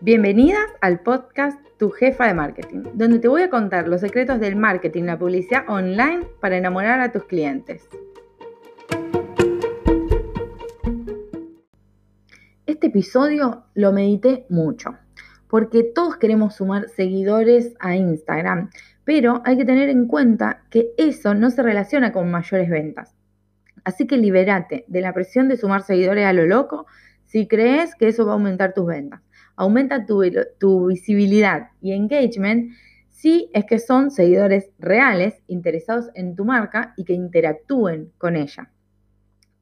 Bienvenidas al podcast Tu Jefa de Marketing, donde te voy a contar los secretos del marketing, la publicidad online para enamorar a tus clientes. Este episodio lo medité mucho, porque todos queremos sumar seguidores a Instagram, pero hay que tener en cuenta que eso no se relaciona con mayores ventas. Así que libérate de la presión de sumar seguidores a lo loco si crees que eso va a aumentar tus ventas. Aumenta tu, visibilidad y engagement si es que son seguidores reales interesados en tu marca y que interactúen con ella.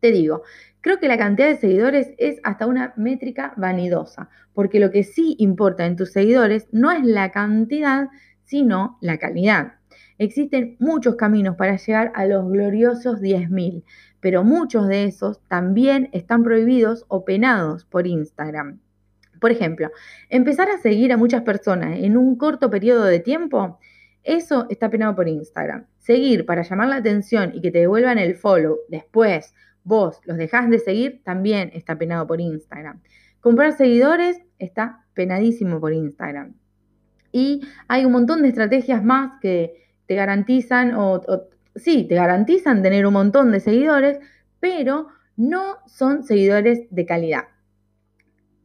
Te digo, creo que la cantidad de seguidores es hasta una métrica vanidosa, porque lo que sí importa en tus seguidores no es la cantidad, sino la calidad. Existen muchos caminos para llegar a los gloriosos 10.000, pero muchos de esos también están prohibidos o penados por Instagram. Por ejemplo, empezar a seguir a muchas personas en un corto periodo de tiempo, eso está penado por Instagram. Seguir para llamar la atención y que te devuelvan el follow después, vos los dejás de seguir, también está penado por Instagram. Comprar seguidores está penadísimo por Instagram. Y hay un montón de estrategias más que te garantizan o, sí, te garantizan tener un montón de seguidores, pero no son seguidores de calidad.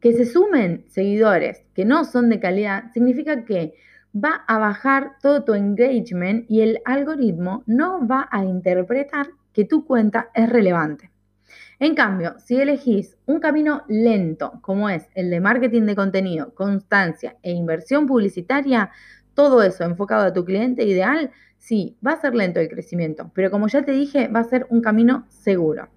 Que se sumen seguidores que no son de calidad significa que va a bajar todo tu engagement y el algoritmo no va a interpretar que tu cuenta es relevante. En cambio, si elegís un camino lento, como es el de marketing de contenido, constancia e inversión publicitaria, todo eso enfocado a tu cliente ideal, sí, va a ser lento el crecimiento, pero como ya te dije, va a ser un camino seguro.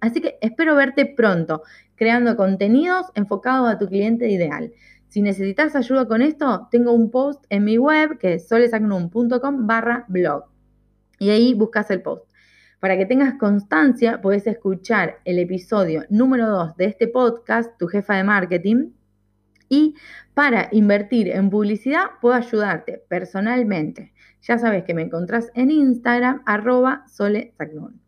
Así que espero verte pronto creando contenidos enfocados a tu cliente ideal. Si necesitas ayuda con esto, tengo un post en mi web que es solesagnum.com barra blog. Y ahí buscas el post. Para que tengas constancia, puedes escuchar el episodio número 2 de este podcast, Tu jefa de marketing, y para invertir en publicidad puedo ayudarte personalmente. Ya sabes que me encontrás en Instagram arroba solesagnun.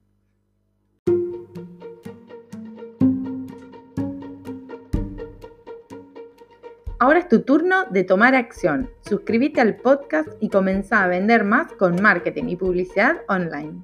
Ahora es tu turno de tomar acción. Suscríbete al podcast y comenzá a vender más con marketing y publicidad online.